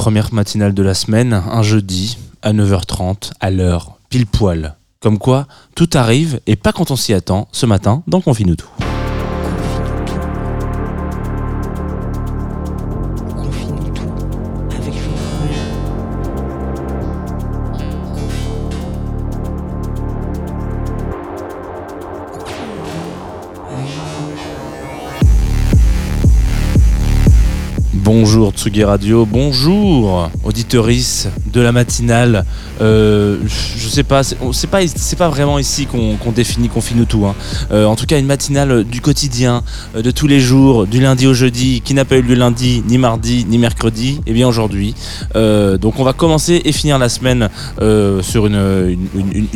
première matinale de la semaine, un jeudi, à 9h30, à l'heure, pile poil. Comme quoi, tout arrive, et pas quand on s'y attend, ce matin, dans Confine tout. Bonjour Tsugi Radio, bonjour auditeurice de la matinale. Euh, je sais pas, c'est pas, pas vraiment ici qu'on définit, qu'on finit tout. hein. Euh, en tout cas, une matinale du quotidien, euh, de tous les jours, du lundi au jeudi, qui n'a pas eu lieu lundi, ni mardi, ni mercredi, et bien aujourd'hui. Donc on va commencer et finir la semaine sur une,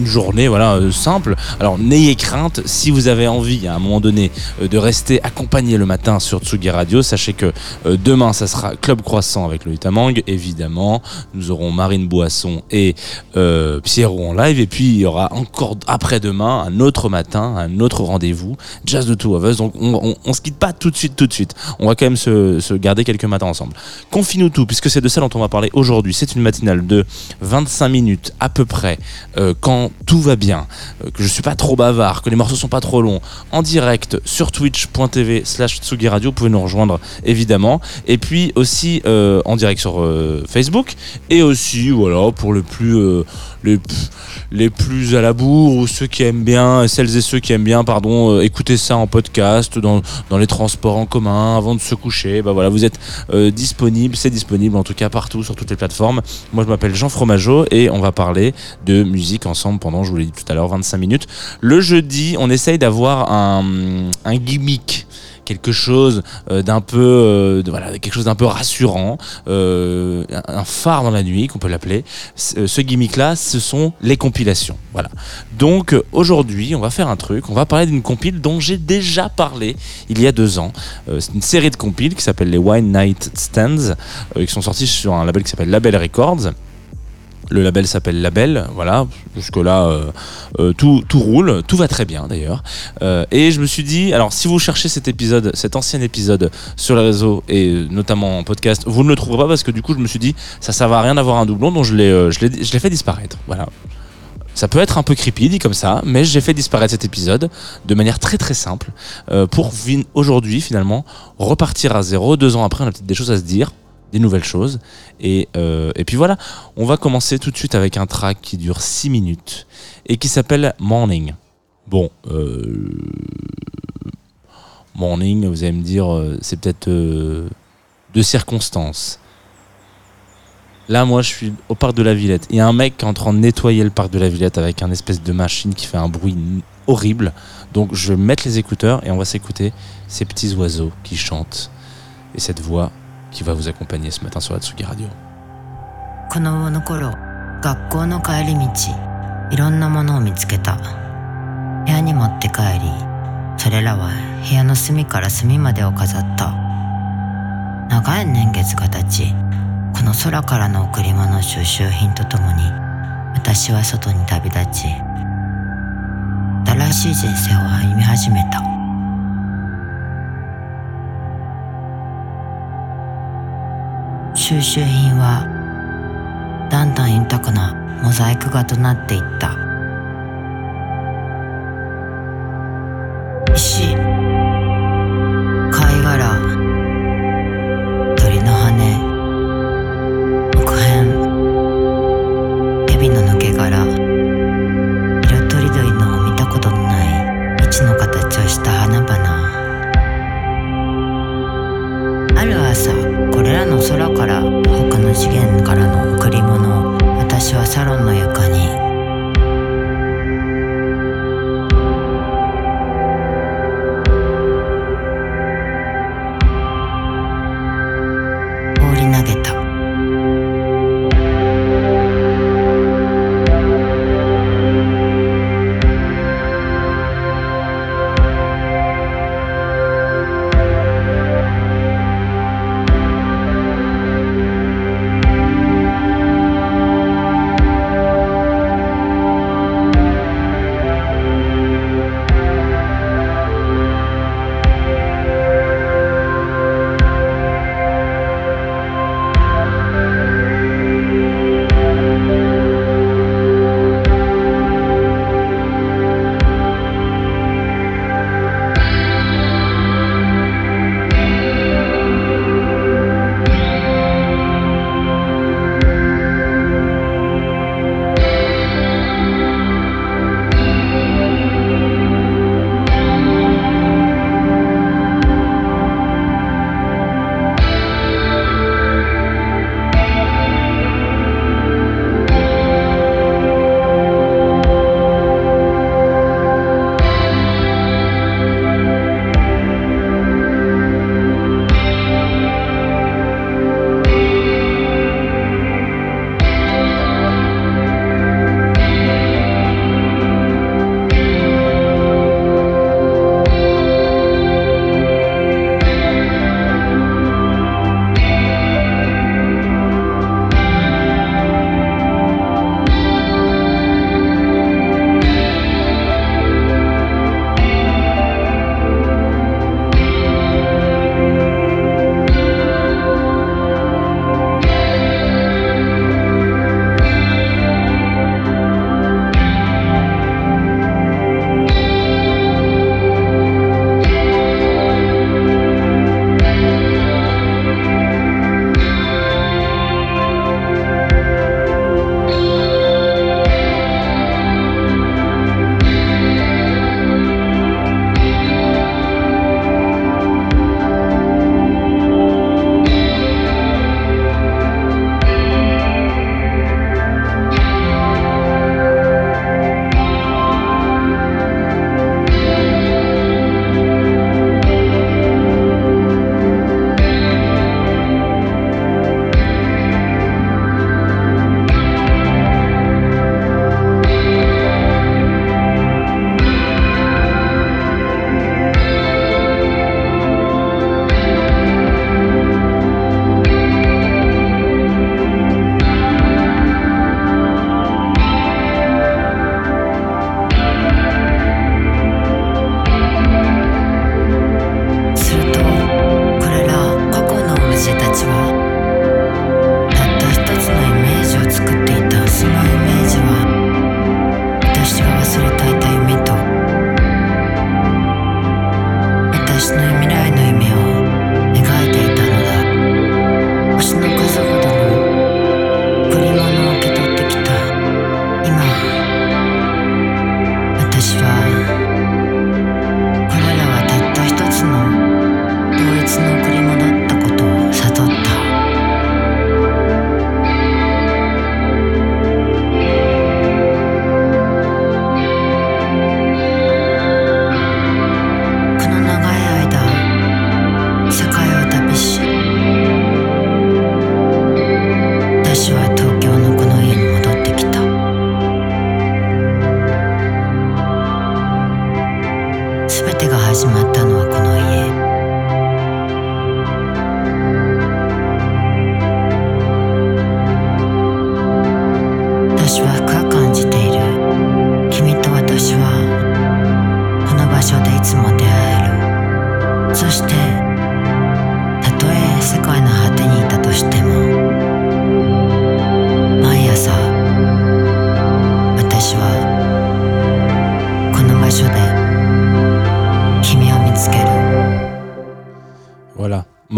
journée voilà, simple. Alors n'ayez crainte, si vous avez envie à un moment donné de rester accompagné le matin sur Tsugi Radio, sachez que demain, ça sera Club Croissant avec le Hutamang, évidemment. Nous aurons Marine Boisson et euh, Pierrot en live. Et puis, il y aura encore après-demain, un autre matin, un autre rendez-vous, Jazz de Two of Us. Donc, on, se quitte pas tout de suite, tout de suite. On va quand même se, garder quelques matins ensemble. Confine-nous tout, puisque c'est de ça dont on va parler aujourd'hui. C'est une matinale de 25 minutes à peu près, euh, quand tout va bien, euh, que je suis pas trop bavard, que les morceaux sont pas trop longs, en direct sur twitch.tv slash Tsugi Radio. Vous pouvez nous rejoindre évidemment. Et puis aussi euh, en direct sur euh, Facebook. Et aussi, voilà, pour le plus, euh, les, les plus à la bourre ou ceux qui aiment bien, celles et ceux qui aiment bien, pardon, écouter ça en podcast, dans, dans les transports en commun, avant de se coucher. Bah voilà, vous êtes disponible, c'est disponible en tout cas partout sur toutes les plateformes. Moi, je m'appelle Jean Fromageau et on va parler de musique ensemble pendant, je vous l'ai dit tout à l'heure, 25 minutes. Le jeudi, on essaye d'avoir un gimmick quelque chose euh, d'un peu euh, quelque chose d'un peu rassurant euh, un phare dans la nuit qu'on peut l'appeler. Ce gimmick là ce sont les compilations. Voilà. Donc aujourd'hui on va faire un truc. On va parler d'une compile dont j'ai déjà parlé il y a deux ans. C'est une série de compiles qui s'appelle les Wine Night Stands qui sont sortis sur un label qui s'appelle Label Records le label s'appelle Label, voilà. Jusque là, tout, tout roule, tout va très bien d'ailleurs. Euh, et je me suis dit, alors si vous cherchez cet épisode, cet ancien épisode sur les réseaux et euh, notamment en podcast, vous ne le trouverez pas parce que du coup je me suis dit, ça ça va rien d'avoir un doublon, donc je l'ai, euh, fait disparaître. Voilà. Ça peut être un peu creepy dit comme ça, mais j'ai fait disparaître cet épisode de manière très très simple euh, pour aujourd'hui finalement repartir à zéro. Deux ans après, on a peut-être des choses à se dire, des nouvelles choses. Et, euh, et puis voilà, on va commencer tout de suite avec un track qui dure 6 minutes et qui s'appelle Morning. Bon, euh, Morning, vous allez me dire, euh, c'est peut-être de circonstances. Là, moi, je suis au parc de la Villette. A un mec qui est en train de nettoyer le parc de la Villette avec un espèce de machine qui fait un bruit horrible. Donc, je vais les écouteurs et on va s'écouter ces petits oiseaux qui chantent et cette voix qui va vous accompagner ce matin sur la Tsugi Radio. 子の頃学校の帰り道いろんなものを見つけた。部屋に持って帰りそれらは部屋の隅から隅までを飾った。長い年月が経ちこの空からの贈り物収集品とともに私は外に旅立ち新しい人生を歩み始めた。収集品はだんだん豊かなモザイク画となっていった。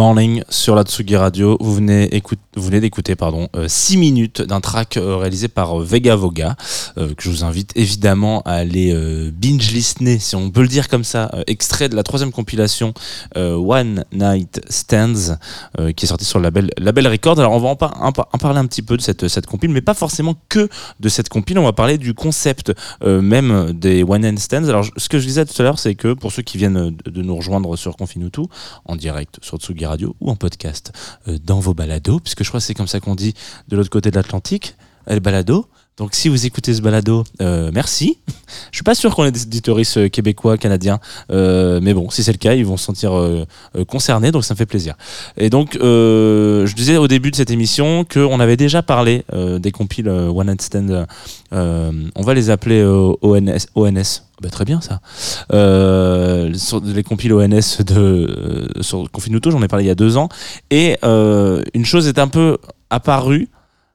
Morning sur la Tsugi Radio. Vous venez, écoute, vous venez d'écouter pardon 6 minutes d'un track euh, réalisé par euh, Vega Voga euh, que je vous invite évidemment à aller euh, binge listener si on peut le dire comme ça euh, extrait de la troisième compilation euh, One Night Stands euh, qui est sorti sur le label Label Records. Alors on va en, par- en par- en parler un petit peu de cette cette compile mais pas forcément que de cette compile, on va parler du concept euh, même des One Night Stands. Alors ce que je disais tout à l'heure c'est que pour ceux qui viennent de, nous rejoindre sur Confinutu en direct sur Tsugi Radio ou en podcast euh, dans vos balados, puisque je crois que c'est comme ça qu'on dit de l'autre côté de l'Atlantique, el balado. Donc si vous écoutez ce balado, euh, merci. Je suis pas sûr qu'on ait des auditoristes euh, québécois, canadiens, euh, mais bon, si c'est le cas, ils vont se sentir concernés, donc ça me fait plaisir. Et donc, je disais au début de cette émission qu'on avait déjà parlé des compiles One Night Stand. on va les appeler ONS. ONS. Bah, très bien ça. Sur les compiles ONS de sur Confinuto, j'en ai parlé il y a deux ans. Et une chose est un peu apparue.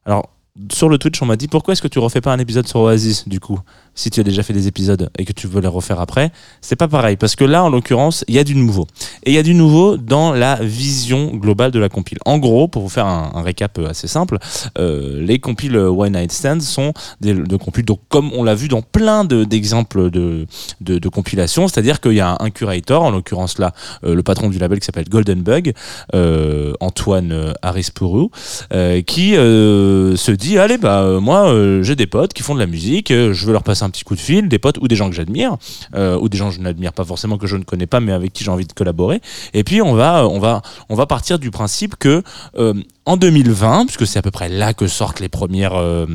Alors sur le Twitch, on m'a dit pourquoi est-ce que tu refais pas un épisode sur Oasis du coup? Si tu as déjà fait des épisodes et que tu veux les refaire après, c'est pas pareil parce que là en l'occurrence, il y a du nouveau. Et il y a du nouveau dans la vision globale de la compile. En gros, pour vous faire un, récap assez simple, euh, les compiles One Night Stands sont des de compiles donc comme on l'a vu dans plein de- d'exemples de, de, compilations, c'est-à-dire qu'il y a un, un curator, en l'occurrence là euh, le patron du label qui s'appelle Golden Bug, euh, Antoine euh, Arispourou, qui se dit allez bah moi j'ai des potes qui font de la musique, je veux leur passer un petit coup de fil, des potes ou des gens que j'admire, euh, ou des gens que je n'admire pas forcément que je ne connais pas mais avec qui j'ai envie de collaborer. Et puis on va on va on va partir du principe que euh, en 2020, puisque c'est à peu près là que sortent les premières euh,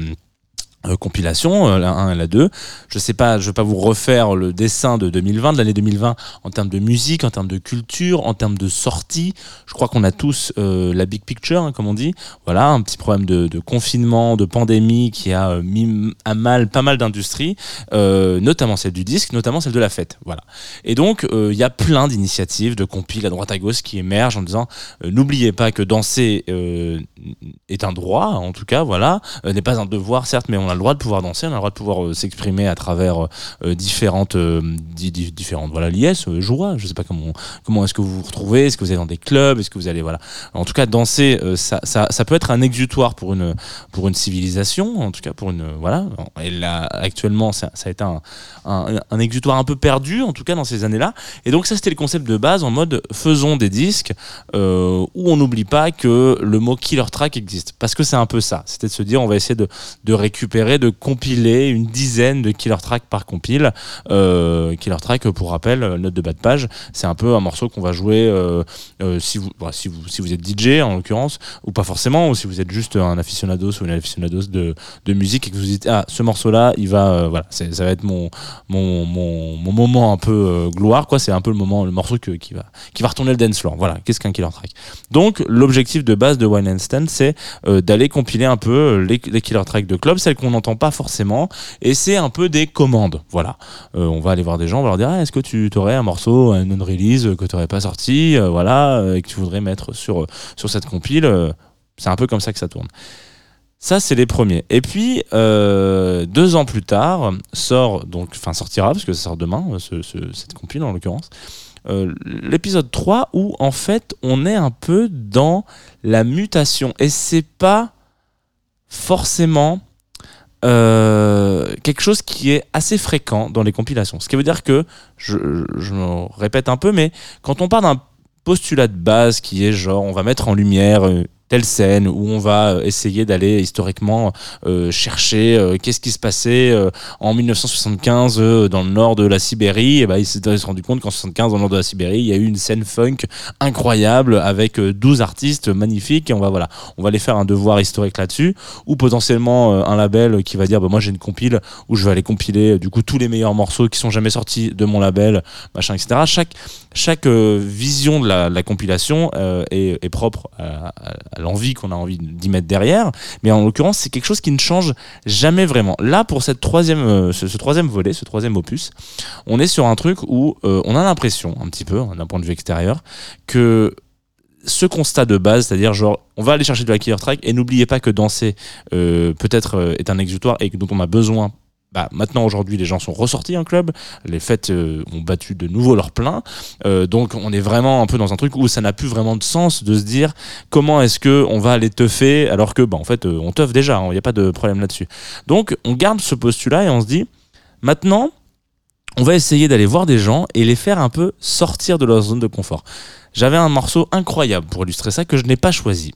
euh, compilations, euh, la 1 et la 2. Je sais pas, je vais pas vous refaire le dessin de 2020, de l'année 2020, en termes de musique, en termes de culture, en termes de sortie. Je crois qu'on a tous euh, la big picture, hein, comme on dit. Voilà, un petit problème de, confinement, de pandémie qui a mis à mal pas mal d'industries, notamment celle du disque, notamment celle de la fête. Voilà. Et donc, il y a plein d'initiatives de compiles à droite à gauche qui émergent en disant n'oubliez pas que danser est un droit, en tout cas, voilà, n'est pas un devoir, certes, mais on a le droit de pouvoir danser, on a le droit de pouvoir euh, s'exprimer à travers euh, différentes, euh, di- di- différentes, voilà, euh, joie. Je sais pas comment, comment est-ce que vous vous retrouvez, est-ce que vous allez dans des clubs, est-ce que vous allez, voilà. En tout cas, danser, ça, ça, peut être un exutoire pour une, pour une civilisation, en tout cas pour une, voilà. Et là, actuellement, ça, a été un, un, exutoire un peu perdu, en tout cas dans ces années-là. Et donc ça, c'était le concept de base en mode faisons des disques où on n'oublie pas que le mot killer track existe. Parce que c'est un peu ça. C'était de se dire, on va essayer de, de récupérer, de compiler une dizaine de killer tracks par compile. Euh, killer track, pour rappel, euh, note de bas de page, c'est un peu un morceau qu'on va jouer euh, si, vous, bah, si, vous, si vous êtes DJ en l'occurrence, ou pas forcément, ou si vous êtes juste un aficionados ou une aficionados de, de musique et que vous dites, ah, ce morceau-là, il va, voilà, ça va être mon, mon, mon, moment un peu gloire, quoi. C'est un peu le moment, le morceau qui, va, qui va retourner le dance floor. Voilà, qu'est-ce qu'un killer track? Donc, l'objectif de base de Wine and Stand, c'est d'aller compiler un peu les, les killer tracks de club, celles qu'on n'entend pas forcément, et c'est un peu des commandes. Voilà, Euh, on va aller voir des gens, on va leur dire, ah, est-ce que tu aurais un morceau, un non-release que tu n'aurais pas sorti, euh, voilà, euh, et que tu voudrais mettre sur, sur cette compile C'est un peu comme ça que ça tourne. Ça, c'est les premiers. Et puis, deux ans plus tard, sort, donc, enfin, sortira, parce que ça sort demain, ce- ce- cette compile en l'occurrence, l'épisode 3 où, en fait, on est un peu dans la mutation. Et c'est pas forcément euh, quelque chose qui est assez fréquent dans les compilations. Ce qui veut dire que, je, je me répète un peu, mais quand on part d'un postulat de base qui est genre on va mettre en lumière euh, telle scène où on va euh, essayer d'aller historiquement euh, chercher euh, qu'est-ce qui se passait en 1975 euh, dans le nord de la Sibérie. Et ben il s'est rendu compte qu'en 75 dans le nord de la Sibérie il y a eu une scène funk incroyable avec euh, 12 artistes magnifiques. Et on va voilà on va aller faire un devoir historique là-dessus. Ou potentiellement un label qui va dire bah, moi j'ai une compile où je vais aller compiler du coup tous les meilleurs morceaux qui sont jamais sortis de mon label machin etc chaque chaque vision de la, compilation est, est propre à, à- l'envie qu'on a envie d'y mettre derrière. Mais en l'occurrence, c'est quelque chose qui ne change jamais vraiment. Là, pour cette troisième, euh, ce, troisième volet, ce troisième opus, on est sur un truc où euh, on a l'impression, un petit peu, d'un point de vue extérieur, que ce constat de base, c'est-à-dire genre on va aller chercher de la killer track et n'oubliez pas que danser euh, peut-être est un exutoire et dont on a besoin bah, maintenant aujourd'hui les gens sont ressortis en club, les fêtes euh, ont battu de nouveau leur plein, euh, donc on est vraiment un peu dans un truc où ça n'a plus vraiment de sens de se dire comment est-ce que on va aller teuffer alors que bah, en fait euh, on teuffe déjà, il hein, n'y a pas de problème là-dessus. Donc on garde ce postulat et on se dit maintenant on va essayer d'aller voir des gens et les faire un peu sortir de leur zone de confort. J'avais un morceau incroyable pour illustrer ça que je n'ai pas choisi.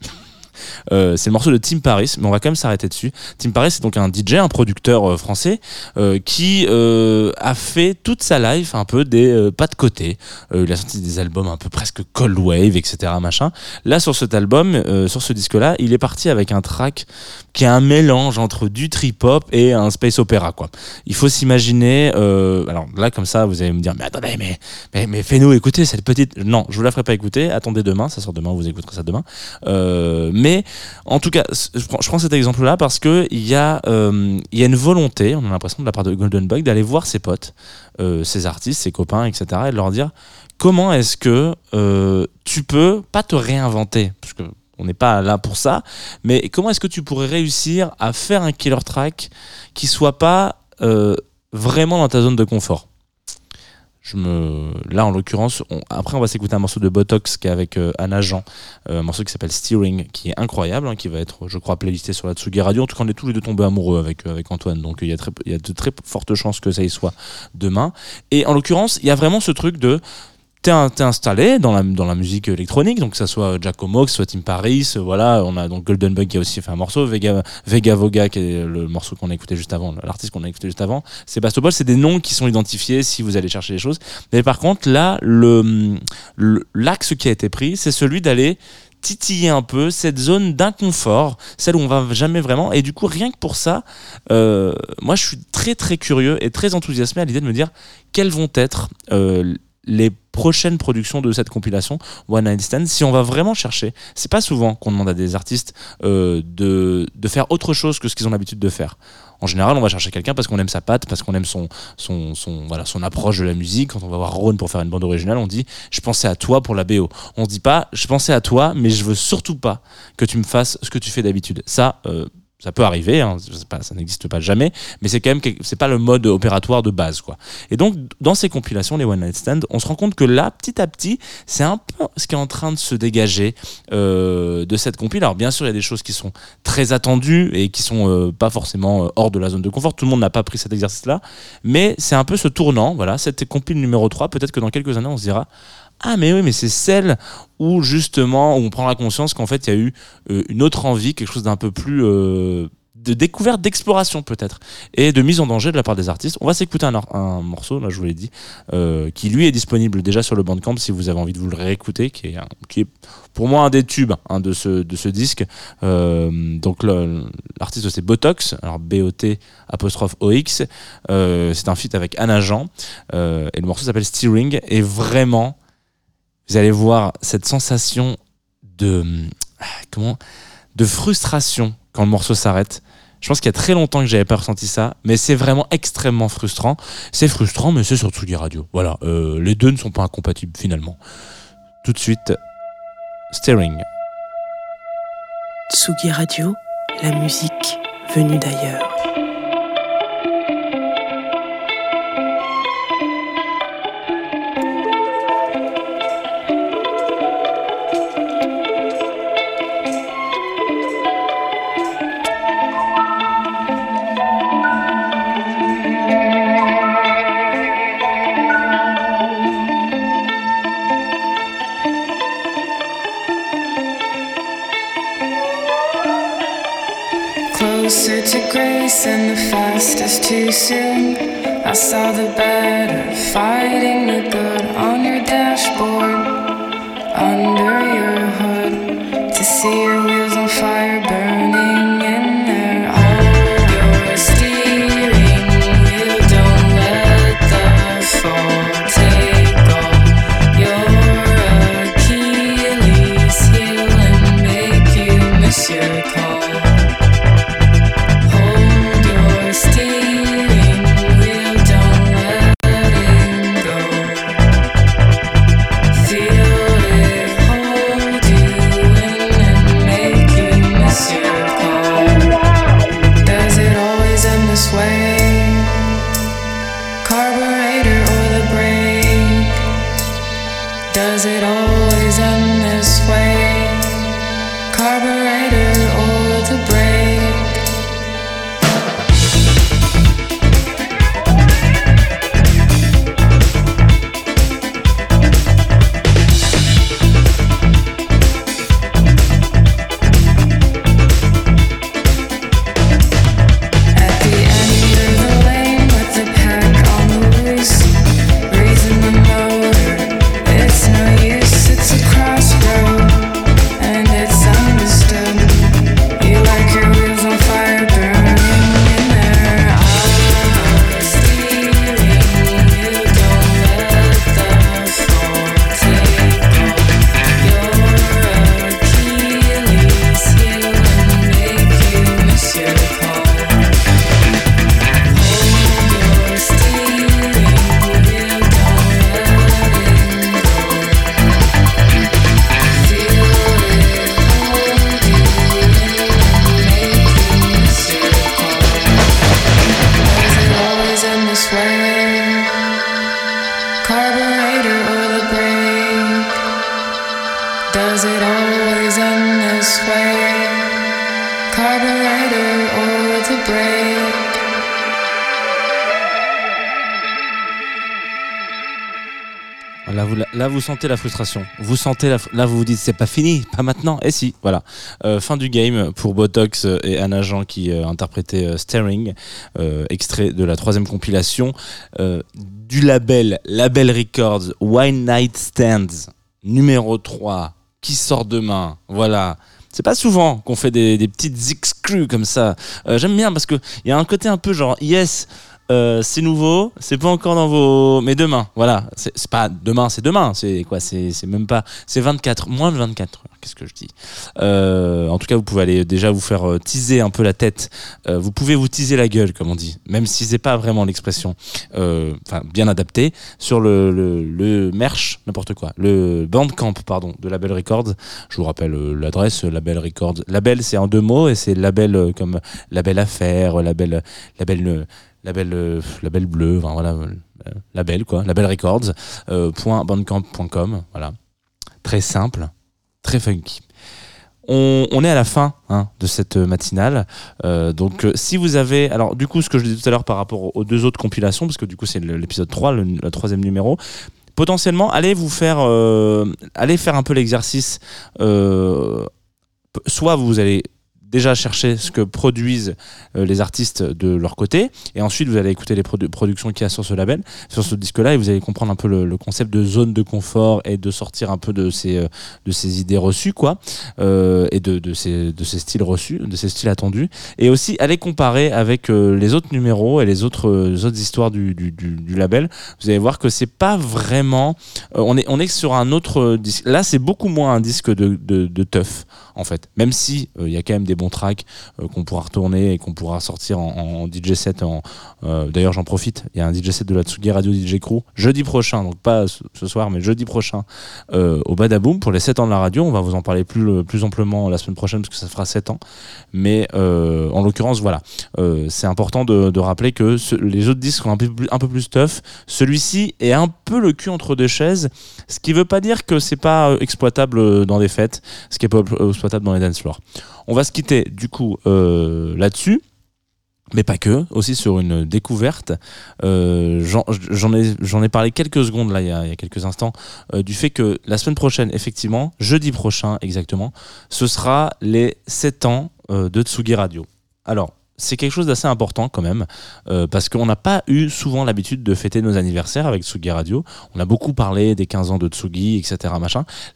Euh, c'est le morceau de Tim Paris, mais on va quand même s'arrêter dessus. Tim Paris, c'est donc un DJ, un producteur euh, français euh, qui a fait toute sa life un peu des pas de côté. il a sorti des albums un peu presque cold wave, etc. Machin. Là, sur cet album, sur ce disque-là, il est parti avec un track qui est un mélange entre du trip hop et un space opéra. Quoi. Il faut s'imaginer. alors là, comme ça, vous allez me dire, mais attendez, mais mais, mais fais-nous écouter cette petite. Non, je vous la ferai pas écouter. Attendez demain, ça sort demain, vous écouterez ça demain. mais mais en tout cas, je prends, cet exemple-là parce que il y, a, euh, y a une volonté, on a l'impression de la part de Golden Bug, d'aller voir ses potes, euh, ses artistes, ses copains, etc., et de leur dire comment est-ce que euh, tu peux pas te réinventer, parce on n'est pas là pour ça, mais comment est-ce que tu pourrais réussir à faire un killer track qui soit pas vraiment dans ta zone de confort? Je me là en l'occurrence après on va s'écouter un morceau de Botox qui est avec euh, Anna euh, un morceau qui s'appelle Steering qui est incroyable hein, qui va être je crois playlisté sur la Tsugi Radio. En tout cas on est tous les deux tombés amoureux avec euh, avec Antoine. Donc il y il y a de très fortes chances que ça y soit demain. Et en l'occurrence il y a vraiment ce truc de t'es installé dans la, musique électronique, donc que ça soit Giacomo, que soit Tim Paris, euh, voilà, on a donc Golden Bug qui a aussi fait un morceau, Vega, Vega Voga qui est le morceau qu'on a écouté juste avant, l'artiste qu'on a écouté juste avant, Sébastopol, c'est des noms qui sont identifiés si vous allez chercher les choses. Mais par contre, là, l'axe qui a été pris, c'est celui d'aller titiller un peu cette zone d'inconfort, celle où on va jamais vraiment. Et du coup, rien que pour ça, euh, moi, je suis très très curieux et très enthousiasmé à l'idée de me dire quels vont être euh, les prochaines productions de cette compilation One Night Stand si on va vraiment chercher c'est pas souvent qu'on demande à des artistes euh, de, de faire autre chose que ce qu'ils ont l'habitude de faire en général, on va chercher quelqu'un parce qu'on aime sa patte, parce qu'on aime son, son, voilà, son approche de la musique. Quand on va voir Ron pour faire une bande originale, on dit Je pensais à toi pour la BO. On se dit pas Je pensais à toi, mais je veux surtout pas que tu me fasses ce que tu fais d'habitude. Ça, euh, ça peut arriver, hein, ça n'existe pas jamais, mais c'est quand même c'est pas le mode opératoire de base quoi. Et donc dans ces compilations, les one night stand, on se rend compte que là, petit à petit, c'est un peu ce qui est en train de se dégager euh, de cette compile. Alors bien sûr, il y a des choses qui sont très attendues et qui sont euh, pas forcément euh, hors de la zone de confort. Tout le monde n'a pas pris cet exercice-là, mais c'est un peu ce tournant. Voilà, cette compile numéro 3, peut-être que dans quelques années, on se dira ah mais oui mais c'est celle où justement où on prend la conscience qu'en fait il y a eu euh, une autre envie quelque chose d'un peu plus euh, de découverte d'exploration peut-être et de mise en danger de la part des artistes. On va s'écouter un, morceau là je vous l'ai dit euh, qui lui est disponible déjà sur le Bandcamp si vous avez envie de vous le réécouter qui est, qui est pour moi un des tubes hein, de, ce, de ce disque. Donc l'artiste c'est Botox alors B-O-T apostrophe O-X c'est un feat avec Anna Jean et le morceau s'appelle Steering et vraiment vous allez voir cette sensation de comment de frustration quand le morceau s'arrête. Je pense qu'il y a très longtemps que j'avais pas ressenti ça, mais c'est vraiment extrêmement frustrant. C'est frustrant, mais c'est sur Tsugi Radio. Voilà, euh, les deux ne sont pas incompatibles finalement. Tout de suite, Steering. Tsugi Radio, la musique venue d'ailleurs. And the fastest too soon. I saw the better fighting the good la frustration. Vous sentez la, là, vous vous dites c'est pas fini, pas maintenant. Et si, voilà. Euh, fin du game pour Botox et Anna Jean qui euh, interprétaient euh, Staring, euh, extrait de la troisième compilation euh, du label Label Records Wine Night Stands numéro 3 qui sort demain. Voilà. C'est pas souvent qu'on fait des, des petites exclus comme ça. Euh, J'aime bien parce que il y a un côté un peu genre yes. Euh, c'est nouveau, c'est pas encore dans vos. Mais demain, voilà. C'est pas demain, c'est demain. C'est quoi C'est même pas. C'est 24, moins de 24 heures. Qu'est-ce que je dis Euh, En tout cas, vous pouvez aller déjà vous faire euh, teaser un peu la tête. Vous pouvez vous teaser la gueule, comme on dit, même si c'est pas vraiment l'expression. Enfin, bien adapté sur le, le, merch, n'importe quoi. Le Bandcamp, pardon, de Label Records. Je vous rappelle l'adresse, Label Records. Label, c'est en deux mots et c'est label comme label affaires, label, label, label, euh, label bleu, enfin, voilà, euh, label quoi, label records, euh, bandcamp.com, voilà. Très simple, très funky. On, est à la fin hein, de cette matinale. Euh, donc, si vous avez. Alors, du coup, ce que je disais tout à l'heure par rapport aux deux autres compilations, parce que du coup, c'est l'épisode 3, le, troisième numéro. Potentiellement, allez vous faire. allez faire un peu l'exercice. soit vous allez déjà chercher ce que produisent euh, les artistes de leur côté. Et ensuite vous allez écouter les produ- productions qu'il y a sur ce label sur ce disque là et vous allez comprendre un peu le, concept de zone de confort et de sortir un peu de ces euh, idées reçues quoi euh, et de, ces styles reçus de ces styles attendus. Et aussi aller comparer avec les autres numéros et les autres histoires du, label. Vous allez voir que c'est pas vraiment on est sur un autre disque. Là c'est beaucoup moins un disque de de, de en fait. Même si euh, il y a quand même des bons tracks euh, qu'on pourra retourner et qu'on pourra sortir en, DJ set euh, d'ailleurs j'en profite. Il y a un DJ set de la Tsugi Radio DJ Crew jeudi prochain donc pas ce, soir mais jeudi prochain au Badaboom pour les 7 ans de la radio. On va vous en parler plus amplement la semaine prochaine parce que ça fera 7 ans. Mais en l'occurrence voilà. C'est important de, rappeler que les autres disques sont un peu plus, un tough. Celui-ci est un peu le cul entre deux chaises ce qui veut pas dire que c'est pas exploitable dans des fêtes ce qui est pas euh, dans les dance floors on va se quitter du coup euh, là-dessus mais pas que, aussi sur une découverte. Euh, J'en ai, parlé quelques secondes là, il y a, quelques instants, euh, du fait que la semaine prochaine, effectivement, jeudi prochain exactement, ce sera les 7 ans de Tsugi Radio. Alors, c'est quelque chose d'assez important quand même, euh, parce qu'on n'a pas eu souvent l'habitude de fêter nos anniversaires avec Tsugi Radio. On a beaucoup parlé des 15 ans de Tsugi, etc.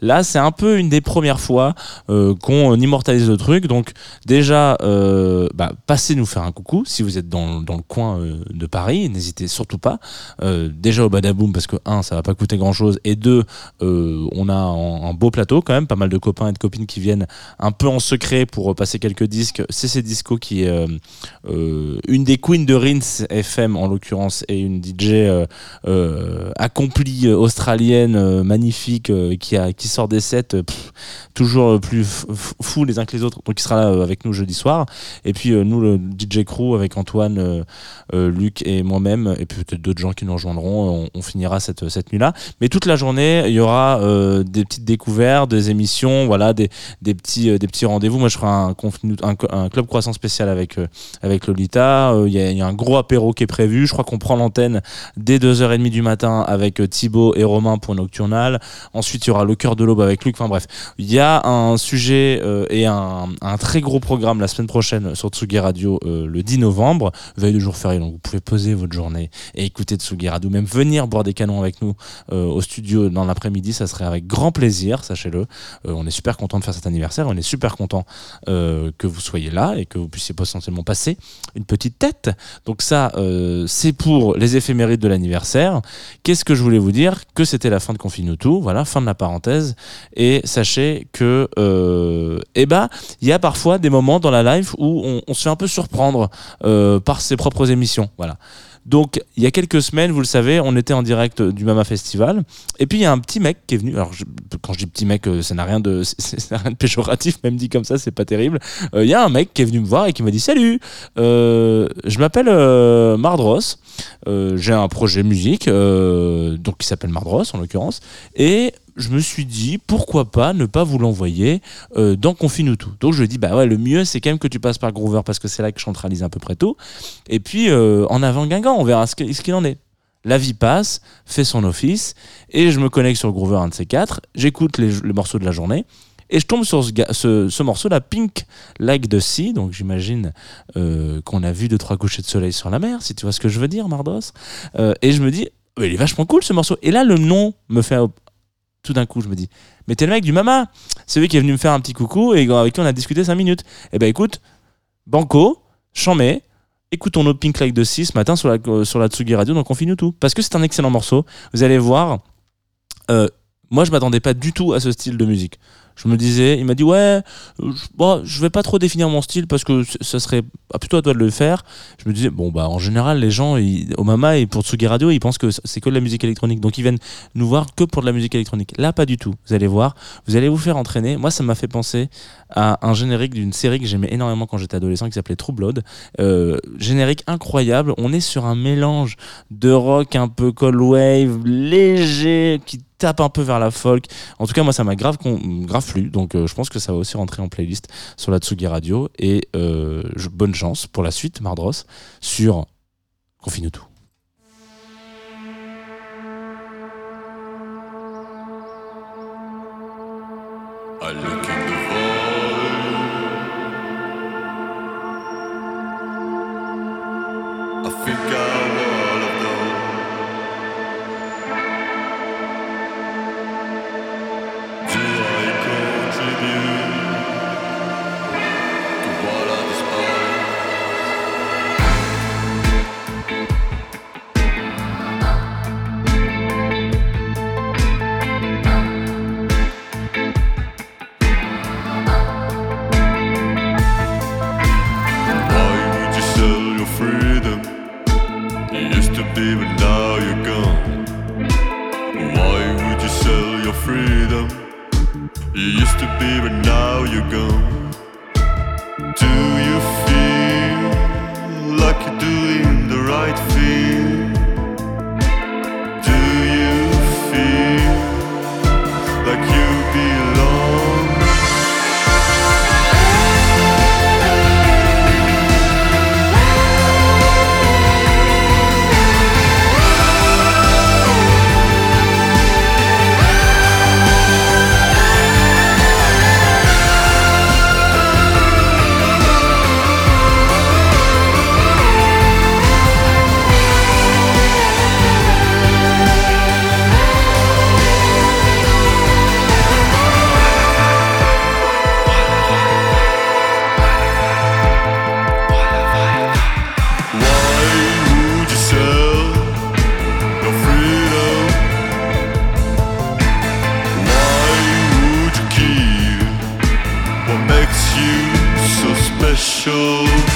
Là, c'est un peu une des premières fois euh, qu'on immortalise le truc. Donc, déjà, euh, bah, passez nous faire un coucou si vous êtes dans, le coin de Paris. N'hésitez surtout pas. Déjà au Badaboom, parce que, un, ça va pas coûter grand chose, et deux, on a un, beau plateau quand même, pas mal de copains et de copines qui viennent un peu en secret pour passer quelques disques. C'est ces discos qui euh, une des queens de Rins FM en l'occurrence et une DJ euh, euh, accomplie australienne magnifique qui a qui sort des sets toujours plus fous les uns que les autres. Donc il sera là avec nous jeudi soir. Et puis nous le DJ crew avec Antoine Luc et moi-même et peut-être d'autres gens qui nous rejoindront on, finira cette cette nuit là mais toute la journée il y aura des petites découvertes des émissions voilà des des petits des petits rendez-vous. Moi je ferai un, un, club croissant spécial avec avec Lolita. Euh, il y, a- un gros apéro qui est prévu. Je crois qu'on prend l'antenne dès 2h30 du matin avec euh, Thibaut et Romain pour Nocturnal. Ensuite il y aura le cœur de l'aube avec Luc. Enfin bref il y a un sujet euh, et un, très gros programme la semaine prochaine sur Tsugi Radio le 10 novembre. Veille de jour férié donc vous pouvez poser votre journée et écouter Tsugi Radio. Même venir boire des canons avec nous au studio dans l'après-midi ça serait avec grand plaisir sachez-le. On est super content de faire cet anniversaire. On est super content que vous soyez là et que vous puissiez potentiellement passer une petite tête. Donc ça euh, c'est pour les éphémérides de l'anniversaire. Qu'est-ce que je voulais vous dire? Que c'était la fin de Confine tout voilà fin de la parenthèse. Et sachez que euh, eh ben il y a parfois des moments dans la live où on, on se fait un peu surprendre euh, par ses propres émissions voilà donc, il y a quelques semaines, vous le savez, on était en direct du Mama Festival. Et puis, il y a un petit mec qui est venu. Alors, quand je dis petit mec, euh, ça n'a rien de, rien de péjoratif, même dit comme ça, c'est pas terrible. Euh, Il y a un mec qui est venu me voir et qui m'a dit Salut, euh, je m'appelle euh, Mardros. J'ai un projet musique, donc qui s'appelle Mardros en l'occurrence. Et je me suis dit pourquoi pas ne pas vous l'envoyer euh, dans Confine tout. Donc je dit bah ouais le mieux c'est quand même que tu passes par Groover parce que c'est là que je centralise à peu près tout. Et puis euh, en avant Guingamp, on verra ce qu'il en est. La vie passe, fait son office, et je me connecte sur Groover, un de ces quatre, j'écoute les, morceaux de la journée, et je tombe sur ce, ce, ce morceau, la Pink Like the Sea. Donc j'imagine euh, qu'on a vu deux trois couchers de soleil sur la mer, si tu vois ce que je veux dire, Mardos. Euh, et je me dis, il est vachement cool ce morceau. Et là, le nom me fait tout d'un coup, je me dis, mais t'es le mec du Mama, c'est lui qui est venu me faire un petit coucou et avec qui on a discuté cinq minutes. Et ben écoute, Banco, Chamé. Écoutons nos Pink Like the Sea ce matin sur la, euh, sur la Tsugi Radio, donc on finit tout. Parce que c'est un excellent morceau. Vous allez voir, euh, moi je m'attendais pas du tout à ce style de musique. Je me disais, il m'a dit ouais, euh, je, bon, je vais pas trop définir mon style parce que ça serait ah, plutôt à toi de le faire. Je me disais bon bah en général les gens ils- au Mama et pour Tsugi Radio ils pensent que c'est que de la musique électronique donc ils viennent nous voir que pour de la musique électronique. Là pas du tout. Vous allez voir, vous allez vous faire entraîner. Moi ça m'a fait penser à un générique d'une série que j'aimais énormément quand j'étais adolescent qui s'appelait True Blood. Euh, générique incroyable. On est sur un mélange de rock un peu cold wave léger qui tape un peu vers la folk. En tout cas, moi, ça m'a grave, grave plu. Donc, euh, je pense que ça va aussi rentrer en playlist sur la Tsugi Radio. Et euh, bonne chance pour la suite, Mardros, sur Confine tout. You used to be, but now you're gone. Do you feel like you're doing the right thing? show.